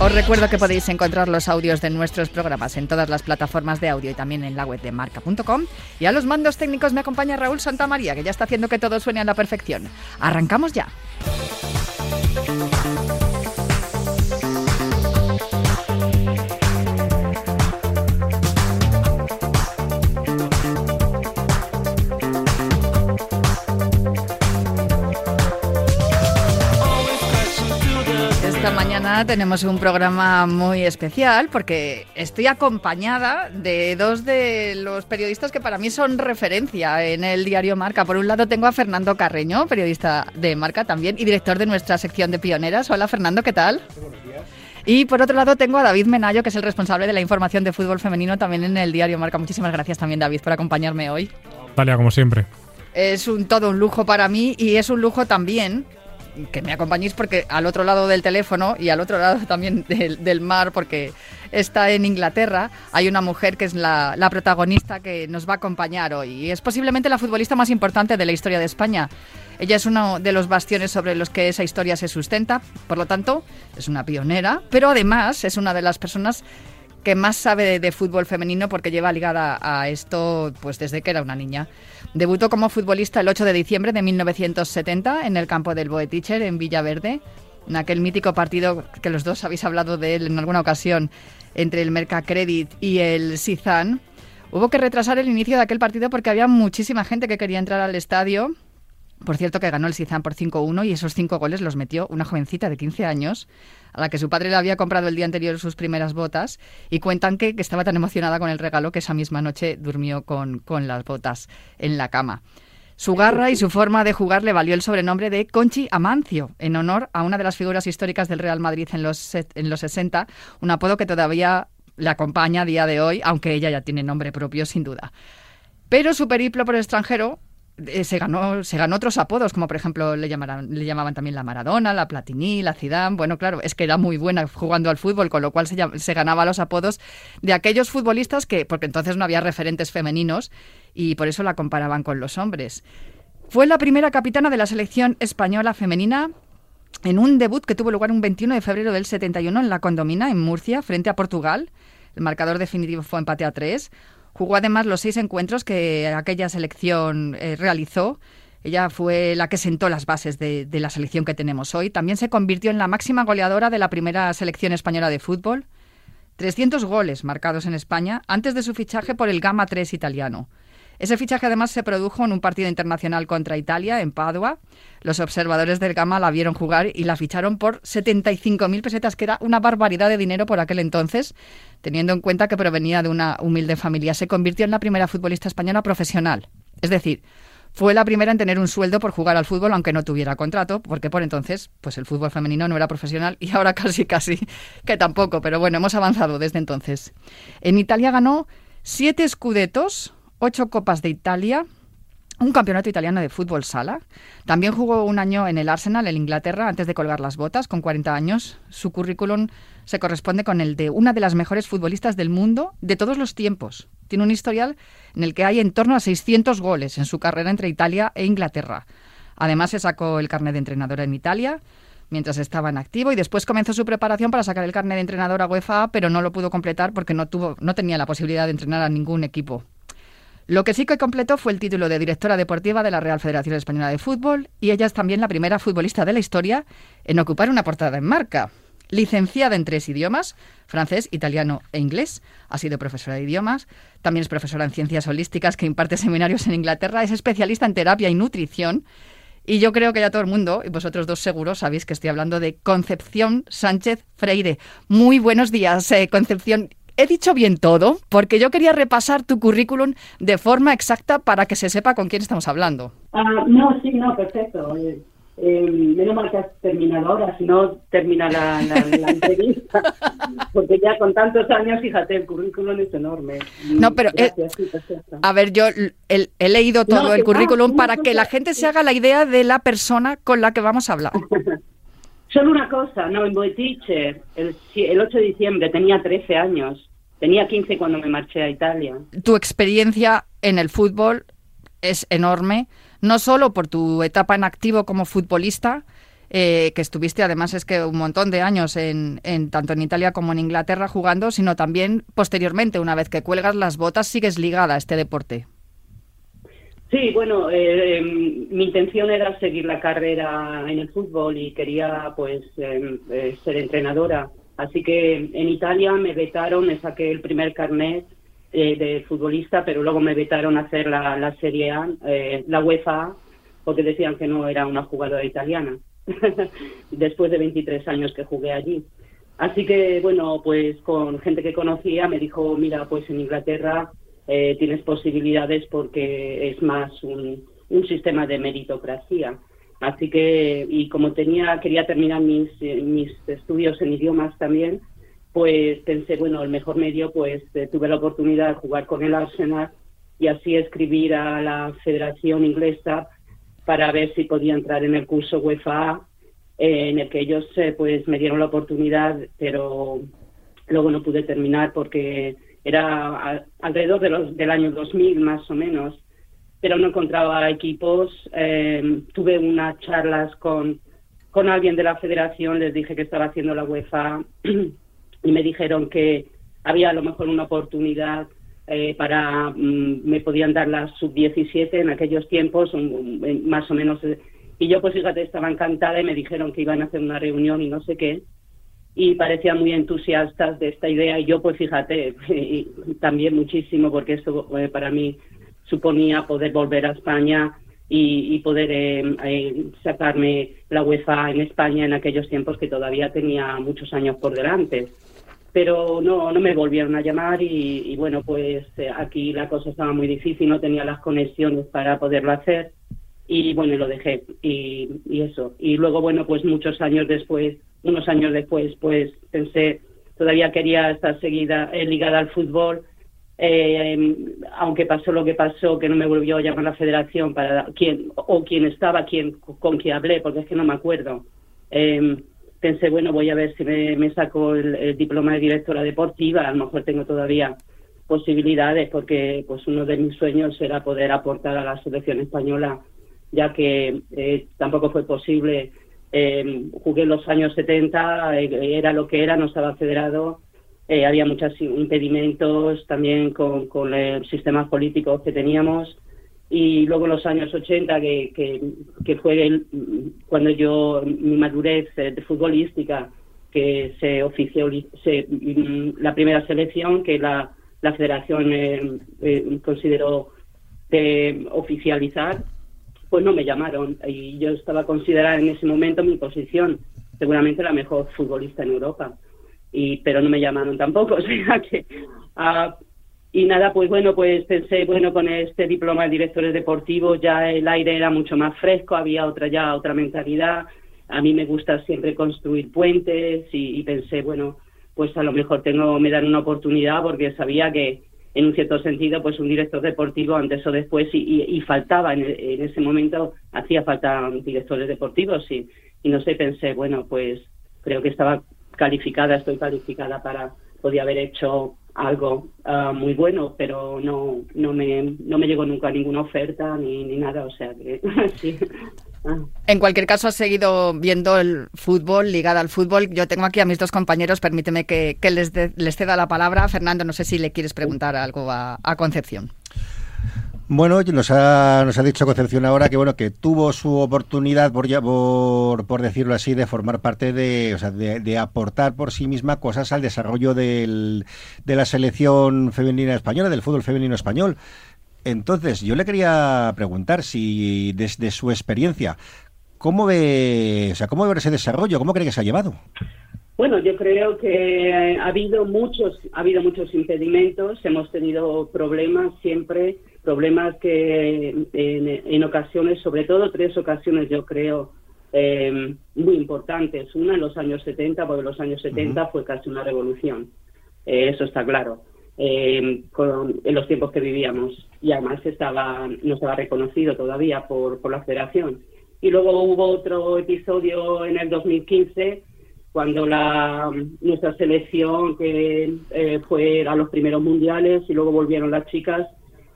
Os recuerdo que podéis encontrar los audios de nuestros programas en todas las plataformas de audio y también en la web de marca.com. Y a los mandos técnicos me acompaña Raúl Santamaría, que ya está haciendo que todo suene a la perfección. Arrancamos ya. Mañana tenemos un programa muy especial porque estoy acompañada de dos de los periodistas que para mí son referencia en el diario Marca. Por un lado tengo a Fernando Carreño, periodista de Marca también y director de nuestra sección de pioneras. Hola Fernando, ¿qué tal? Buenos días. Y por otro lado tengo a David Menayo, que es el responsable de la información de fútbol femenino también en el diario Marca. Muchísimas gracias también David por acompañarme hoy. Talia, como siempre. Es un todo un lujo para mí y es un lujo también que me acompañéis porque al otro lado del teléfono y al otro lado también del, mar, porque está en Inglaterra, hay una mujer que es la, la, protagonista que nos va a acompañar hoy. Y es posiblemente la futbolista más importante de la historia de España. Ella es uno de los bastiones sobre los que esa historia se sustenta, por lo tanto, es una pionera, pero además es una de las personas que más sabe de, fútbol femenino porque lleva ligada a esto pues desde que era una niña. Debutó como futbolista el 8 de diciembre de 1970 en el campo del Boeticher en Villaverde, en aquel mítico partido que los dos habéis hablado de él en alguna ocasión entre el Mercacredit y el Sizan. Hubo que retrasar el inicio de aquel partido porque había muchísima gente que quería entrar al estadio. Por cierto que ganó el Sizan por 5-1 y esos cinco goles los metió una jovencita de 15 años a la que su padre le había comprado el día anterior sus primeras botas y cuentan que, estaba tan emocionada con el regalo que esa misma noche durmió con, con las botas en la cama. Su garra y su forma de jugar le valió el sobrenombre de Conchi Amancio, en honor a una de las figuras históricas del Real Madrid en los, en los 60, un apodo que todavía le acompaña a día de hoy, aunque ella ya tiene nombre propio sin duda. Pero su periplo por el extranjero eh, se ganó se ganó otros apodos como por ejemplo le le llamaban también la Maradona la Platini la Zidane. Bueno claro es que era muy buena jugando al fútbol con lo cual se, se ganaba los apodos de aquellos futbolistas que porque entonces no había referentes femeninos y por eso la comparaban con los hombres. Fue la primera capitana de la selección española femenina en un debut que tuvo lugar un 21 de febrero del 71 en la Condomina en Murcia frente a Portugal. El marcador definitivo fue empate a tres Jugó además los seis encuentros que aquella selección eh, realizó. Ella fue la que sentó las bases de, la selección que tenemos hoy. También se convirtió en la máxima goleadora de la primera selección española de fútbol. 300 goles marcados en España antes de su fichaje por el Gama 3 italiano. Ese fichaje además se produjo en un partido internacional contra Italia, en Padua. Los observadores del Gama la vieron jugar y la ficharon por 75.000 pesetas, que era una barbaridad de dinero por aquel entonces, teniendo en cuenta que provenía de una humilde familia. Se convirtió en la primera futbolista española profesional. Es decir, fue la primera en tener un sueldo por jugar al fútbol, aunque no tuviera contrato, porque por entonces, pues el fútbol femenino no era profesional y ahora casi casi que tampoco, pero bueno, hemos avanzado desde entonces. En Italia ganó siete escudetos, ocho Copas de Italia, un campeonato italiano de fútbol sala. También jugó un año en el Arsenal, en Inglaterra, antes de colgar las botas, con 40 años. Su currículum se corresponde con el de una de las mejores futbolistas del mundo de todos los tiempos. Tiene un historial en el que hay en torno a 600 goles en su carrera entre Italia e Inglaterra. Además, se sacó el carnet de entrenadora en Italia mientras estaba en activo y después comenzó su preparación para sacar el carnet de entrenadora UEFA, pero no lo pudo completar porque no, tuvo, no tenía la posibilidad de entrenar a ningún equipo lo que sí que completó fue el título de directora deportiva de la Real Federación Española de Fútbol y ella es también la primera futbolista de la historia en ocupar una portada en marca. licenciada en tres idiomas, francés, italiano e inglés. Ha sido profesora de idiomas. También es profesora en ciencias holísticas que imparte seminarios en Inglaterra. Es especialista en terapia y nutrición. Y yo creo que ya todo el mundo, y vosotros dos seguros, sabéis que estoy hablando de Concepción Sánchez Freire. Muy buenos días, eh, Concepción. ¿He dicho bien todo? Porque yo quería repasar tu currículum de forma exacta para que se sepa con quién estamos hablando. Ah, no, sí, no, perfecto. Eh, eh, menos mal que has terminado ahora, si no termina la, entrevista. Porque ya con tantos años, fíjate, el currículum es enorme. No, pero eh, a ver, yo he, leído todo el currículum para que la gente se haga la idea de la persona con la que vamos a hablar. Solo una cosa, no, en Boetiche, el, el 8 de diciembre tenía 13 años. Tenía 15 cuando me marché a Italia. Tu experiencia en el fútbol es enorme no solo por tu etapa en activo como futbolista, eh, que estuviste además es que un montón de años en, tanto en Italia como en Inglaterra jugando, sino también posteriormente, una vez que cuelgas las botas, sigues ligada a este deporte. Sí, bueno, eh, em, mi intención era seguir la carrera en el fútbol y quería pues em, eh, ser entrenadora. Así que en Italia me vetaron, me saqué el primer carnet eh, de futbolista, pero luego me vetaron a hacer la, la Serie A, eh, la UEFA, porque decían que no era una jugadora italiana, después de 23 años que jugué allí. Así que, bueno, pues con gente que conocía me dijo, mira, pues en Inglaterra eh, tienes posibilidades porque es más un, un sistema de meritocracia. Así que, y como tenía, quería terminar mis, mis estudios en idiomas también, pues pensé, bueno, el mejor medio, pues eh, tuve la oportunidad de jugar con el Arsenal y así escribir a la Federación Inglesa para ver si podía entrar en el curso UEFA eh, en el que ellos eh, pues me dieron la oportunidad, pero luego no pude terminar porque era alrededor de los, del año 2000 más o menos, pero no encontraba equipos. tuve unas charlas con, con alguien de la federación, les dije que estaba haciendo la UEFA y me dijeron que había a lo mejor una oportunidad eh, para, mm, me podían dar la sub-17 en aquellos tiempos, más o menos. Eh, y yo, pues fíjate, estaba encantada y me dijeron que iban a hacer una reunión y no sé qué. Y parecían muy entusiastas de esta idea. Y yo, pues fíjate, también muchísimo, porque esto eh, para mí suponía poder volver a España y, poder sacarme la UEFA en España en aquellos tiempos que todavía tenía muchos años por delante pero no, no me volvieron a llamar y, bueno, pues eh, aquí la cosa estaba muy difícil, no tenía las conexiones para poderlo hacer y bueno, lo dejé y, eso. Y luego, bueno, pues muchos años después, unos años después, pues pensé, todavía quería estar seguida, eh, ligada al fútbol, eh, aunque pasó lo que pasó, que no me volvió a llamar la federación para quién o quién estaba, quién, con quién hablé, porque es que no me acuerdo. Eh, pensé, bueno, voy a ver si me, saco el, diploma de directora deportiva, a lo mejor tengo todavía posibilidades porque pues uno de mis sueños era poder aportar a la selección española, ya que eh, tampoco fue posible. Eh, jugué en los años 70, eh, era lo que era, no estaba federado, había muchos impedimentos también con, con los sistemas políticos que teníamos. Y luego en los años 80, que, que, fue cuando yo, mi madurez eh, de futbolística, que se ofició se, mm, la primera selección que la, la federación eh, eh, consideró de oficializar, pues no me llamaron. Y yo estaba considerada en ese momento mi posición seguramente la mejor futbolista en Europa y pero no me llamaron tampoco o sea que ah, y nada, pues bueno, pues pensé, bueno, con este diploma de directores deportivos ya el aire era mucho más fresco, había otra ya otra mentalidad. A mí me gusta siempre construir puentes y, pensé, bueno, pues a lo mejor tengo me dan una oportunidad porque sabía que en un cierto sentido, pues un director deportivo antes o después y, faltaba en, ese momento hacía falta directores deportivos y, y no sé, pensé, bueno, pues creo que estaba calificada, estoy calificada para podía haber hecho algo ah, muy bueno, pero no, no, me, no me llegó nunca ninguna oferta ni, ni nada, o sea que sí. Ah. En cualquier caso, has seguido viendo el fútbol, ligada al fútbol. Yo tengo aquí a mis dos compañeros, permíteme que, les, les ceda la palabra. Fernando, no sé si le quieres preguntar algo a Concepción. Bueno, nos ha, nos ha dicho Concepción ahora que bueno que tuvo su oportunidad, por, por, por decirlo así, de formar parte de, o sea, de, aportar por sí misma cosas al desarrollo del, de la selección femenina española, del fútbol femenino español. Entonces, yo le quería preguntar si desde su experiencia, ¿cómo ve, o sea, cómo ve ese desarrollo? ¿Cómo cree que se ha llevado? Bueno, yo creo que ha habido muchos, ha habido muchos impedimentos, hemos tenido problemas siempre, problemas que en, ocasiones, sobre todo tres ocasiones, yo creo, eh, muy importantes. Una en los años 70, porque en los años 70 fue casi una revolución, eh, eso está claro, eh, en los tiempos que vivíamos. Y además estaba, no estaba reconocido todavía por, por la federación. Y luego hubo otro episodio en el 2015 cuando la, nuestra selección que eh, fue a los primeros mundiales y luego volvieron las chicas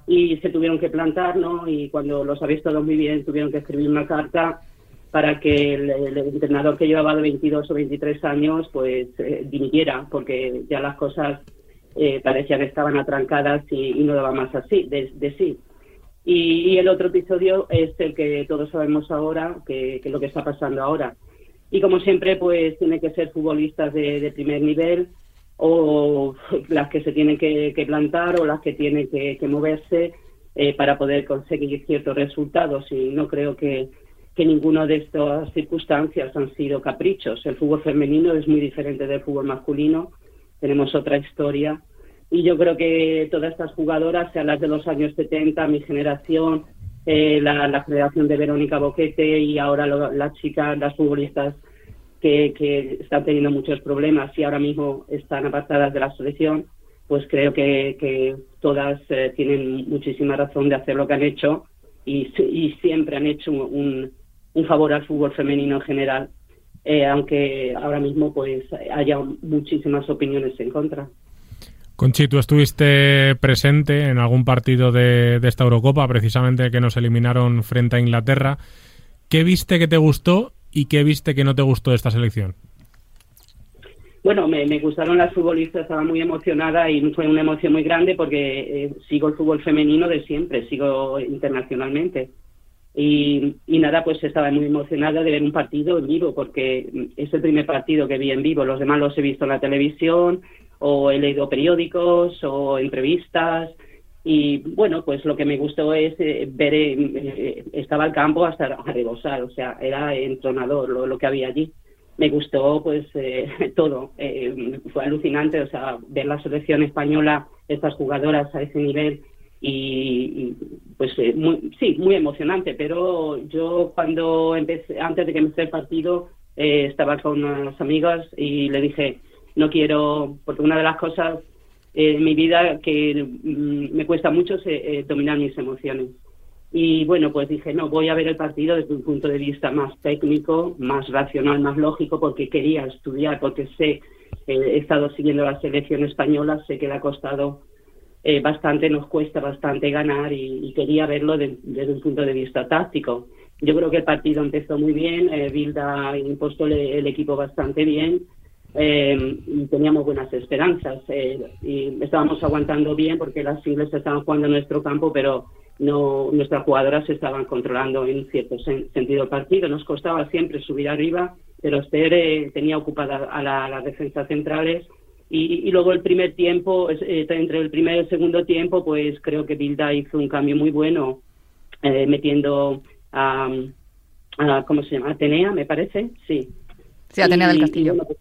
y se tuvieron que plantar, ¿no? Y cuando los habéis todo muy bien, tuvieron que escribir una carta para que el, entrenador que llevaba de 22 o 23 años, pues eh, dimitiera, porque ya las cosas eh, parecían estaban atrancadas y, no daba más así, de, sí. Y, el otro episodio es el que todos sabemos ahora, que, es lo que está pasando ahora y como siempre, pues tiene que ser futbolistas de, primer nivel o las que se tienen que, plantar o las que tienen que, moverse eh, para poder conseguir ciertos resultados. Y no creo que, que ninguna de estas circunstancias han sido caprichos. El fútbol femenino es muy diferente del fútbol masculino. Tenemos otra historia. Y yo creo que todas estas jugadoras, sean las de los años 70, mi generación, eh, la, la, Federación de Verónica Boquete y ahora las chicas, las futbolistas que, están teniendo muchos problemas y ahora mismo están apartadas de la selección, pues creo que, todas eh, tienen muchísima razón de hacer lo que han hecho y, siempre han hecho un, un, favor al fútbol femenino en general, eh, aunque ahora mismo pues haya muchísimas opiniones en contra. Conchi, tú estuviste presente en algún partido de, esta Eurocopa, precisamente que nos eliminaron frente a Inglaterra. ¿Qué viste que te gustó y qué viste que no te gustó de esta selección? Bueno, me, gustaron las futbolistas, estaba muy emocionada y fue una emoción muy grande porque eh, sigo el fútbol femenino de siempre, sigo internacionalmente. Y, y, nada, pues estaba muy emocionada de ver un partido en vivo porque es el primer partido que vi en vivo. Los demás los he visto en la televisión, o he leído periódicos o entrevistas y bueno, pues lo que me gustó es eh, ver, eh, eh, estaba el campo hasta rebosar, o sea, era entronador lo, lo que había allí. Me gustó pues todo, fue alucinante, o sea, ver la selección española, estas jugadoras a ese nivel y, pues sí, muy emocionante, pero yo cuando empecé, antes de que empecé el partido, estaba con unas amigas y le dije, no quiero, porque una de las cosas en mi vida que mm, me cuesta mucho es eh, dominar mis emociones. Y bueno, pues dije, no, voy a ver el partido desde un punto de vista más técnico, más racional, más lógico, porque quería estudiar, porque sé, eh, he estado siguiendo la selección española, sé que le ha costado eh, bastante, nos cuesta bastante ganar y, quería verlo desde un punto de vista táctico. Yo creo que el partido empezó muy bien, eh, Bilda impuesto el equipo bastante bien, eh, teníamos buenas esperanzas eh, y estábamos aguantando bien porque las ingleses estaban jugando en nuestro campo, pero no nuestras jugadoras estaban controlando en cierto sentido el partido. Nos costaba siempre subir arriba, pero Esther eh, tenía ocupada a las defensas centrales y, luego el primer tiempo, eh, entre el primer y el segundo tiempo, pues creo que Bilda hizo un cambio muy bueno metiendo a, ¿cómo se llama? Atenea, me parece, sí. Sí, Atenea del Castillo. Pues,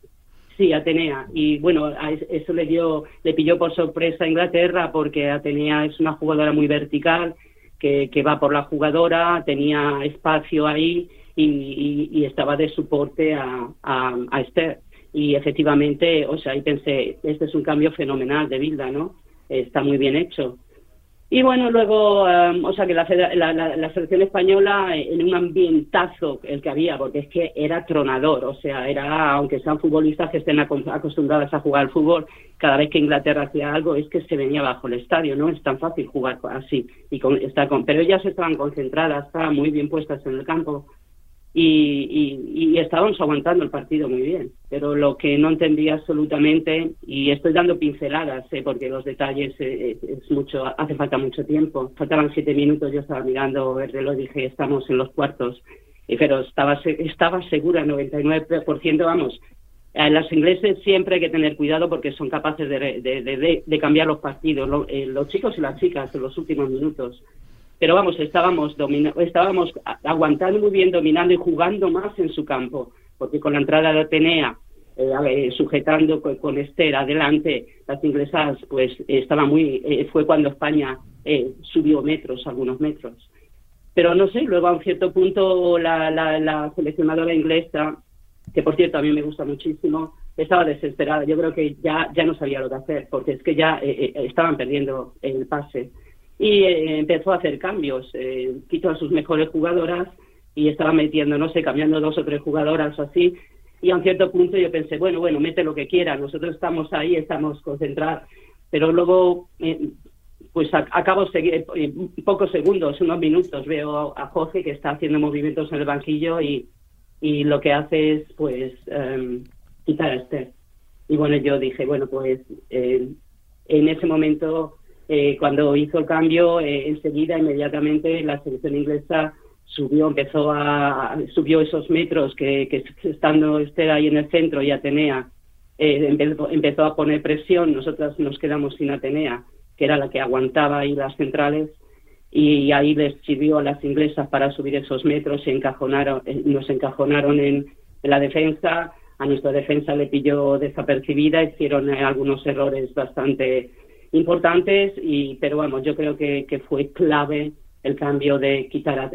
Sí, Atenea. Y bueno, eso le dio, le pilló por sorpresa a Inglaterra porque Atenea es una jugadora muy vertical, que, va por la jugadora, tenía espacio ahí y, estaba de soporte a, a, a, Esther. Y efectivamente, o sea, ahí pensé, este es un cambio fenomenal de Bilda, ¿no? Está muy bien hecho. Y bueno, luego, um, o sea, que la, selección española eh, en un ambientazo el que había, porque es que era tronador, o sea, era, aunque sean futbolistas que estén acostumbrados a jugar al fútbol, cada vez que Inglaterra hacía algo es que se venía bajo el estadio, no es tan fácil jugar así. y con, con, Pero ellas estaban concentradas, estaban muy bien puestas en el campo. Y, y, estábamos aguantando el partido muy bien. Pero lo que no entendía absolutamente, y estoy dando pinceladas, ¿eh? porque los detalles eh, es mucho, hace falta mucho tiempo. Faltaban siete minutos, yo estaba mirando el reloj dije, estamos en los cuartos. Pero estaba, estaba segura, 99%, vamos. Las ingleses siempre hay que tener cuidado porque son capaces de, de, cambiar los partidos, eh, los chicos y las chicas en los últimos minutos pero vamos, estábamos, estábamos aguantando muy bien, dominando y jugando más en su campo, porque con la entrada de Atenea, eh, sujetando con, Esther adelante, las inglesas, pues estaba muy, eh, fue cuando España eh, subió metros, algunos metros. Pero no sé, luego a un cierto punto la, la, seleccionadora inglesa, que por cierto a mí me gusta muchísimo, estaba desesperada. Yo creo que ya, ya no sabía lo que hacer, porque es que ya estaban perdiendo el pase y eh, empezó a hacer cambios. Eh, quitó a sus mejores jugadoras y estaba metiendo, no sé, cambiando dos o tres jugadoras o así. Y a un cierto punto yo pensé, bueno, bueno, mete lo que quiera, nosotros estamos ahí, estamos concentrados. Pero luego, eh, pues acabo seguir, pocos segundos, unos minutos, veo a Jorge que está haciendo movimientos en el banquillo y, y lo que hace es, pues, em, quitar a Esther. Y bueno, yo dije, bueno, pues en ese momento eh, cuando hizo el cambio, eh, enseguida, inmediatamente, la selección inglesa subió, empezó a, subió esos metros que, que estando Esther ahí en el centro y Atenea eh, empezó, a poner presión, nosotras nos quedamos sin Atenea, que era la que aguantaba ahí las centrales, y ahí les sirvió a las inglesas para subir esos metros y encajonaron, nos encajonaron en, en la defensa, a nuestra defensa le pilló desapercibida, hicieron algunos errores bastante importantes, y, pero vamos, yo creo que, que fue clave el cambio de quitar a,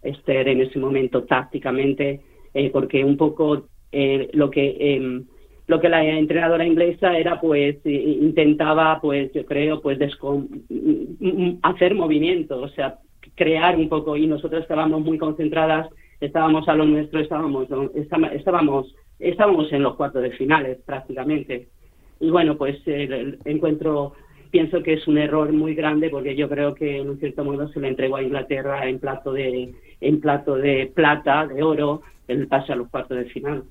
Esther en ese momento tácticamente, eh, porque un poco eh, lo que em, lo que la entrenadora inglesa era pues intentaba pues yo creo pues hacer movimiento o sea crear un poco y nosotros estábamos muy concentradas estábamos a lo nuestro estábamos estábamos estábamos en los cuartos de finales prácticamente y bueno, pues el encuentro pienso que es un error muy grande porque yo creo que en un cierto modo se le entregó a Inglaterra en plato de en plato de plata, de oro, el pase a los cuartos de final.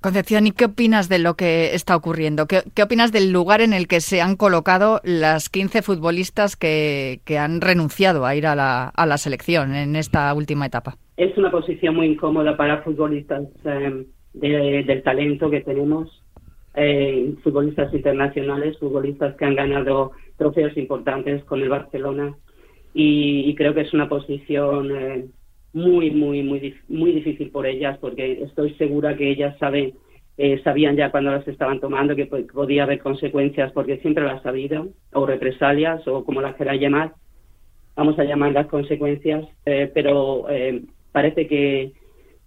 Concepción, ¿y qué opinas de lo que está ocurriendo? ¿Qué, opinas del lugar en el que se han colocado las 15 futbolistas que, que han renunciado a ir a la, a la, selección en esta última etapa? Es una posición muy incómoda para futbolistas eh, del talento que tenemos eh, futbolistas internacionales, futbolistas que han ganado trofeos importantes con el Barcelona. Y, creo que es una posición eh, muy, muy, muy, muy difícil por ellas porque estoy segura que ellas saben, eh, sabían ya cuando las estaban tomando que podía haber consecuencias porque siempre las ha habido o represalias o como las queráis llamar, vamos a llamar las consecuencias, pero parece que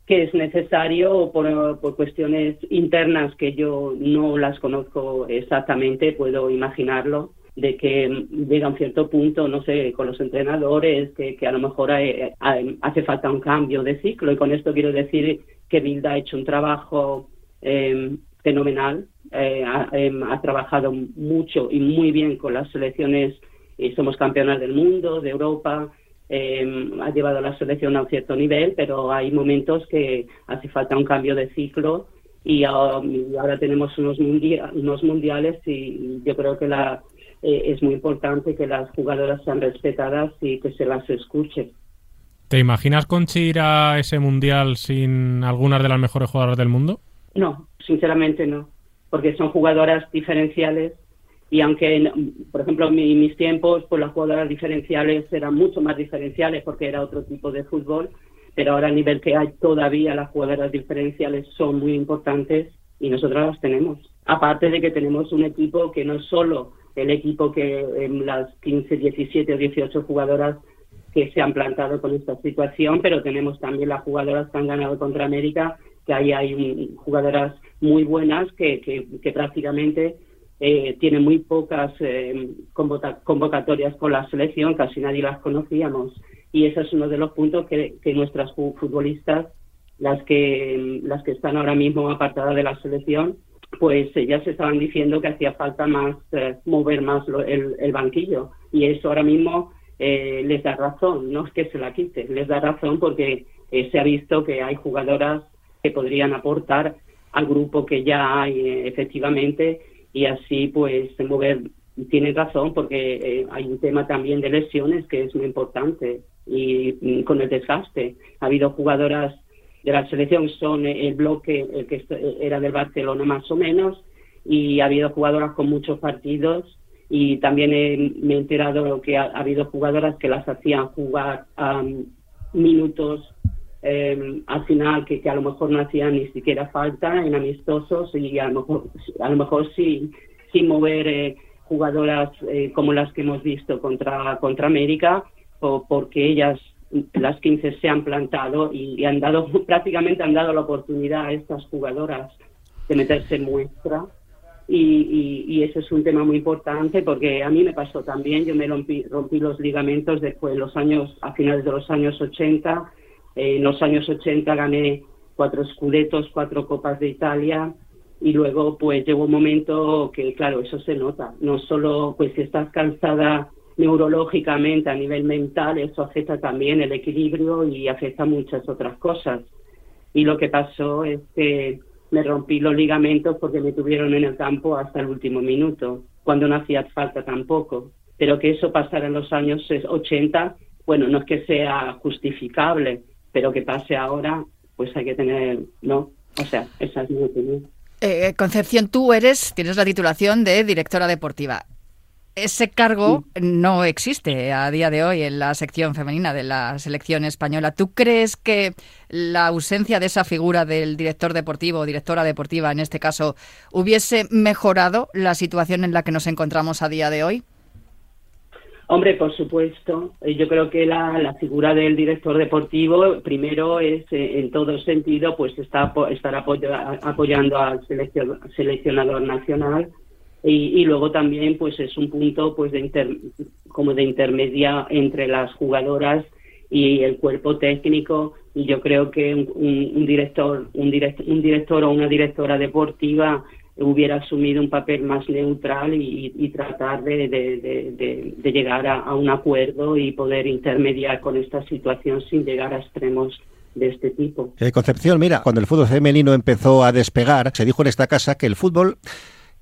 que es necesario por, por, cuestiones internas que yo no las conozco exactamente, puedo imaginarlo, de que llega a un cierto punto, no sé, con los entrenadores, que, que a lo mejor hace falta un cambio de ciclo. Y con esto quiero decir que Bilda ha hecho un trabajo em, fenomenal, eh, em, ha, trabajado mucho y muy bien con las selecciones, y somos campeonas del mundo, de Europa, eh, ha llevado a la selección a un cierto nivel, pero hay momentos que hace falta un cambio de ciclo y, ahora tenemos unos, unos mundiales y yo creo que la, eh, es muy importante que las jugadoras sean respetadas y que se las escuche. ¿Te imaginas Conchi ir a ese mundial sin algunas de las mejores jugadoras del mundo? No, sinceramente no, porque son jugadoras diferenciales y aunque, por ejemplo, en mis tiempos, pues las jugadoras diferenciales eran mucho más diferenciales porque era otro tipo de fútbol, pero ahora a nivel que hay todavía las jugadoras diferenciales son muy importantes y nosotros las tenemos. Aparte de que tenemos un equipo que no es solo el equipo que en las 15, 17 o 18 jugadoras que se han plantado con esta situación, pero tenemos también las jugadoras que han ganado contra América, que ahí hay jugadoras muy buenas que, que, que prácticamente eh, tiene muy pocas eh, convocatorias con la selección, casi nadie las conocíamos. Y ese es uno de los puntos que, nuestras futbolistas, las que, las que están ahora mismo apartadas de la selección, pues se estaban diciendo que hacía falta más eh, mover más el, banquillo. Y eso ahora mismo les da razón, no es que se la quite, les da razón porque eh, se ha visto que hay jugadoras que podrían aportar al grupo que ya hay eh, efectivamente y así pues mover tiene razón porque eh, hay un tema también de lesiones que es muy importante y mm, con el desgaste. Ha habido jugadoras de la selección son el bloque el que era del Barcelona más o menos y ha habido jugadoras con muchos partidos y también me he enterado que ha, habido jugadoras que las hacían jugar minutos eh, al final que, a lo mejor no hacían ni siquiera falta en amistosos y a lo mejor a lo mejor sí sin mover eh, jugadoras eh, como las que hemos visto contra contra América o porque ellas las 15 se han plantado y, han dado prácticamente han dado la oportunidad a estas jugadoras de meterse en muestra. Y, y, eso es un tema muy importante porque a mí me pasó también, yo me rompí, rompí los ligamentos después de los años, a finales de los años 80, en los años 80 gané cuatro escudetos, cuatro copas de Italia y luego pues llegó un momento que claro, eso se nota, no solo pues si estás cansada neurológicamente a nivel mental, eso afecta también el equilibrio y afecta muchas otras cosas. Y lo que pasó es que me rompí los ligamentos porque me tuvieron en el campo hasta el último minuto, cuando no hacía falta tampoco. Pero que eso pasara en los años 80, bueno, no es que sea justificable, pero que pase ahora, pues hay que tener, ¿no? O sea, esa es mi opinión. Eh, Concepción, tú eres, tienes la titulación de directora deportiva ese cargo no existe a día de hoy en la sección femenina de la selección española. ¿Tú crees que la ausencia de esa figura del director deportivo o directora deportiva, en este caso, hubiese mejorado la situación en la que nos encontramos a día de hoy? Hombre, por supuesto. Yo creo que la, figura del director deportivo, primero, es eh, en todo sentido, pues está estar apoyando al seleccionador nacional y, luego también pues es un punto pues de como de intermedia entre las jugadoras y el cuerpo técnico y yo creo que un, director un, un director o una directora deportiva hubiera asumido un papel más neutral y, tratar de, de, llegar a, un acuerdo y poder intermediar con esta situación sin llegar a extremos de este tipo. Eh, Concepción, mira, cuando el fútbol femenino empezó a despegar, se dijo en esta casa que el fútbol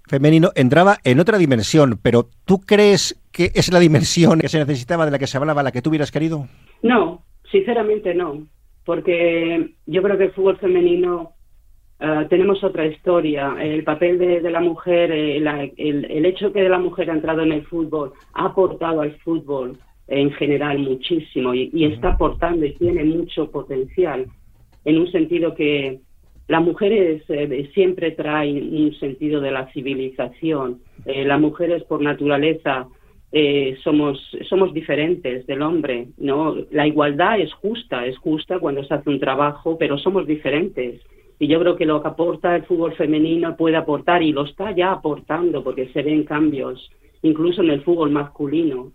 femenino entraba en otra dimensión, pero ¿tú crees que es la dimensión que se necesitaba de la que se hablaba, la que tú hubieras querido? No, sinceramente no, porque yo creo que el fútbol femenino eh, tenemos otra historia. El papel de, la mujer, eh, el, hecho que la mujer ha entrado en el fútbol ha aportado al fútbol en general muchísimo y está aportando y tiene mucho potencial en un sentido que las mujeres eh, siempre traen un sentido de la civilización. Eh, las mujeres por naturaleza eh, somos, somos diferentes del hombre, ¿no? La igualdad es justa, es justa cuando se hace un trabajo, pero somos diferentes. Y yo creo que lo que aporta el fútbol femenino puede aportar, y lo está ya aportando, porque se ven cambios, incluso en el fútbol masculino.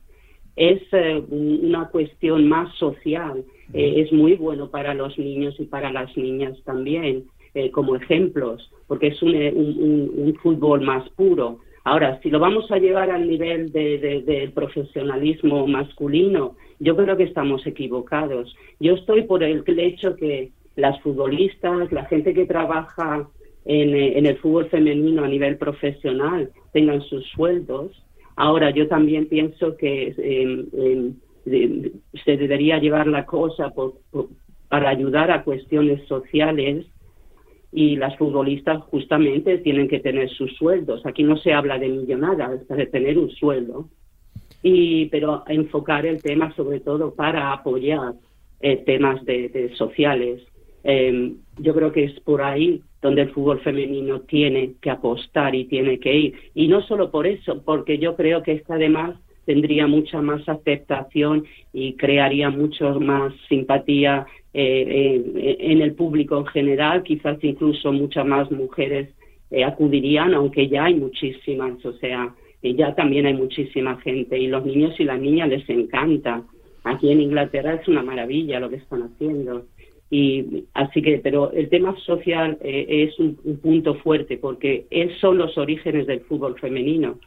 Es una cuestión más social, es muy bueno para los niños y para las niñas también. Eh, como ejemplos, porque es eh, un, fútbol más puro. Ahora, si lo vamos a llevar al nivel del profesionalismo masculino, yo creo que estamos equivocados. Yo estoy por el hecho que las futbolistas, la gente que trabaja en, eh, el fútbol femenino a nivel profesional tengan sus sueldos. Ahora, yo también pienso que se debería llevar la cosa para ayudar a cuestiones sociales y las futbolistas justamente tienen que tener sus sueldos. Aquí no se habla de millonadas, de tener un sueldo, y, pero enfocar el tema sobre todo para apoyar eh, temas de, sociales. Em, yo creo que es por ahí donde el fútbol femenino tiene que apostar y tiene que ir. Y no solo por eso, porque yo creo que esta además tendría mucha más aceptación y crearía mucho más simpatía eh, eh, en el público en general, quizás incluso muchas más mujeres eh, acudirían, aunque ya hay muchísimas, o sea, ya también hay muchísima gente y los niños y las niñas les encanta. Aquí en Inglaterra es una maravilla lo que están haciendo. Y así que, pero el tema social es un, punto fuerte porque son los orígenes del fútbol femenino.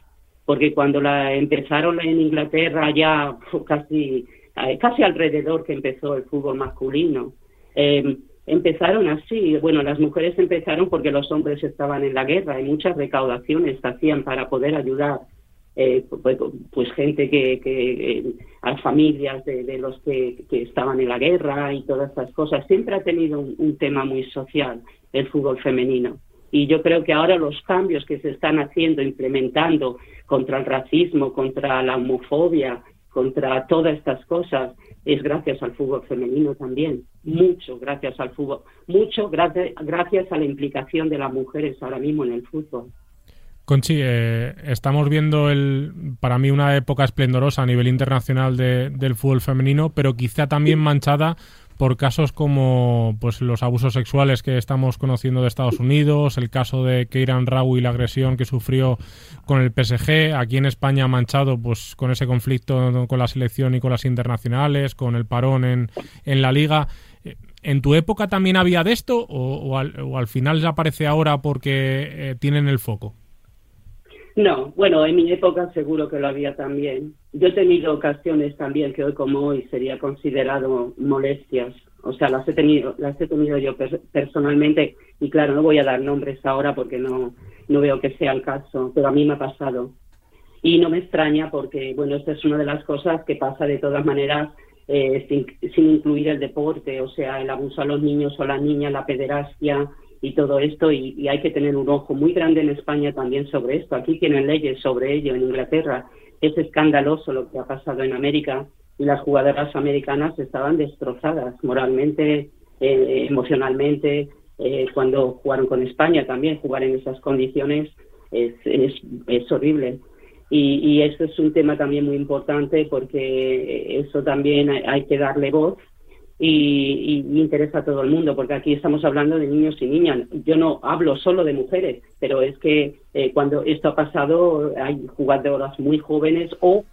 Porque cuando la empezaron en Inglaterra ya casi eh, casi alrededor que empezó el fútbol masculino. Eh, empezaron así. Bueno, las mujeres empezaron porque los hombres estaban en la guerra y muchas recaudaciones hacían para poder ayudar eh, pues, pues, gente que, que eh, a familias de, los que, estaban en la guerra y todas estas cosas. Siempre ha tenido un, tema muy social el fútbol femenino. Y yo creo que ahora los cambios que se están haciendo, implementando contra el racismo, contra la homofobia, contra todas estas cosas, es gracias al fútbol femenino también. Mucho gracias al fútbol. Mucho gracias, gracias a la implicación de las mujeres ahora mismo en el fútbol. Conchi, eh, estamos viendo el, para mí una época esplendorosa a nivel internacional del fútbol femenino, pero quizá también manchada por casos como pues los abusos sexuales que estamos conociendo de Estados Unidos, el caso de Keiran Rau y la agresión que sufrió con el PSG, aquí en España manchado pues con ese conflicto con la selección y con las internacionales, con el parón en, en la liga. ¿En tu época también había de esto o, al, final ya aparece ahora porque eh, tienen el foco? No, bueno, en mi época seguro que lo había también. Yo he tenido ocasiones también que hoy como hoy sería considerado molestias. O sea, las he tenido, las he tenido yo personalmente y claro, no voy a dar nombres ahora porque no, no veo que sea el caso, pero a mí me ha pasado. Y no me extraña porque, bueno, esta es una de las cosas que pasa de todas maneras eh, sin, sin incluir el deporte, o sea, el abuso a los niños o a las niñas, la pederastia, y todo esto y, hay que tener un ojo muy grande en España también sobre esto. Aquí tienen leyes sobre ello en Inglaterra. Es escandaloso lo que ha pasado en América y las jugadoras americanas estaban destrozadas moralmente, eh, emocionalmente. Eh, cuando jugaron con España también, jugar en esas condiciones es, es, horrible. Y, y eso es un tema también muy importante porque eso también hay que darle voz y, interesa a todo el mundo, porque aquí estamos hablando de niños y niñas. Yo no hablo solo de mujeres, pero es que eh, cuando esto ha pasado hay jugadoras muy jóvenes o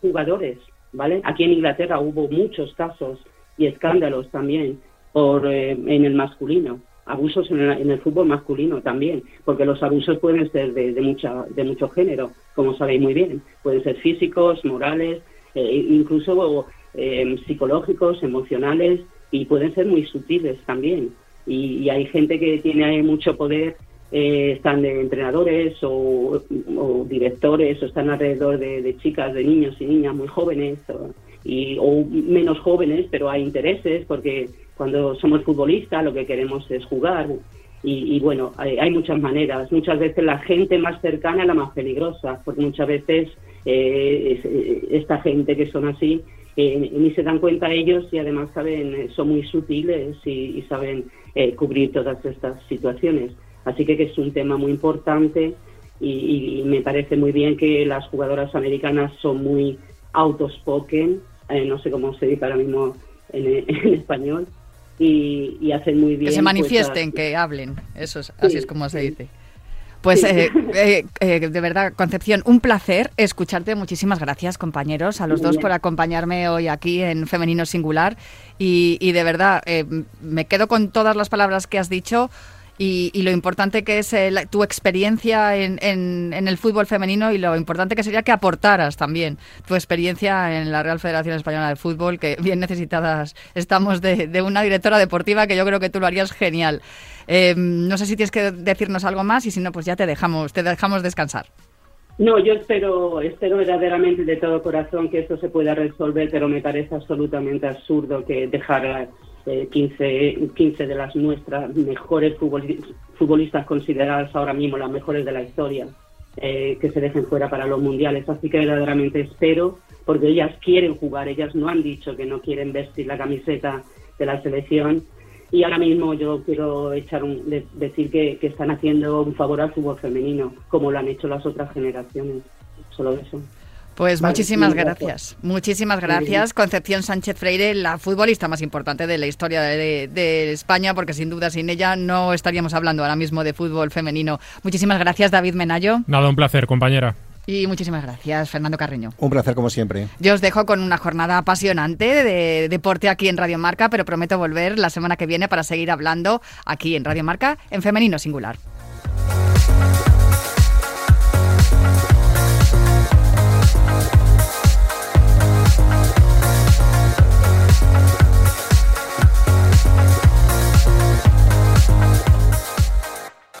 jugadores, ¿vale? Aquí en Inglaterra hubo muchos casos y escándalos también por eh, en el masculino, abusos en el, fútbol masculino también, porque los abusos pueden ser de, de, mucha, de mucho género, como sabéis muy bien, pueden ser físicos, morales, eh, incluso eh, psicológicos, emocionales y pueden ser muy sutiles también. Y, hay gente que tiene mucho poder, eh, están de entrenadores o, directores o están alrededor de, chicas, de niños y niñas muy jóvenes o, menos jóvenes, pero hay intereses porque cuando somos futbolistas lo que queremos es jugar. Y, bueno, hay, hay, muchas maneras. Muchas veces la gente más cercana es la más peligrosa, porque muchas veces eh, esta gente que son así eh, ni se dan cuenta ellos y además saben, eh, son muy sutiles y, saben eh, cubrir todas estas situaciones. Así que, es un tema muy importante y, me parece muy bien que las jugadoras americanas son muy outspoken, no sé cómo se dice ahora mismo en, español, y, hacen muy bien. Que se pues, manifiesten, que hablen, eso es, así es como se dice. Pues eh, eh, eh, de verdad, Concepción, un placer escucharte. Muchísimas gracias, compañeros, a los dos por acompañarme hoy aquí en Femenino Singular. Y, de verdad, me quedo con todas las palabras que has dicho. Y, lo importante que es tu experiencia en, en, el fútbol femenino y lo importante que sería que aportaras también tu experiencia en la Real Federación Española de Fútbol, que bien necesitadas estamos de, una directora deportiva que yo creo que tú lo harías genial. Eh, no sé si tienes que decirnos algo más y si no, pues ya te dejamos, te dejamos descansar. No, yo espero, espero verdaderamente de todo corazón que esto se pueda resolver, pero me parece absolutamente absurdo que dejar eh, 15, 15 de las nuestras mejores futbolistas consideradas ahora mismo las mejores de la historia, eh, que se dejen fuera para los mundiales. Así que verdaderamente espero, porque ellas quieren jugar, ellas no han dicho que no quieren vestir la camiseta de la selección y ahora mismo yo quiero echar un, decir que, están haciendo un favor al fútbol femenino, como lo han hecho las otras generaciones. Solo eso. Pues muchísimas gracias. Muchísimas gracias, Concepción Sánchez Freire, la futbolista más importante de la historia de, de, España, porque sin duda sin ella no estaríamos hablando ahora mismo de fútbol femenino. Muchísimas gracias, David Menayo. Nada, un placer, compañera. Y muchísimas gracias, Fernando Carreño. Un placer como siempre. Yo os dejo con una jornada apasionante de deporte aquí en Radio Marca, pero prometo volver la semana que viene para seguir hablando aquí en Radio Marca en femenino singular.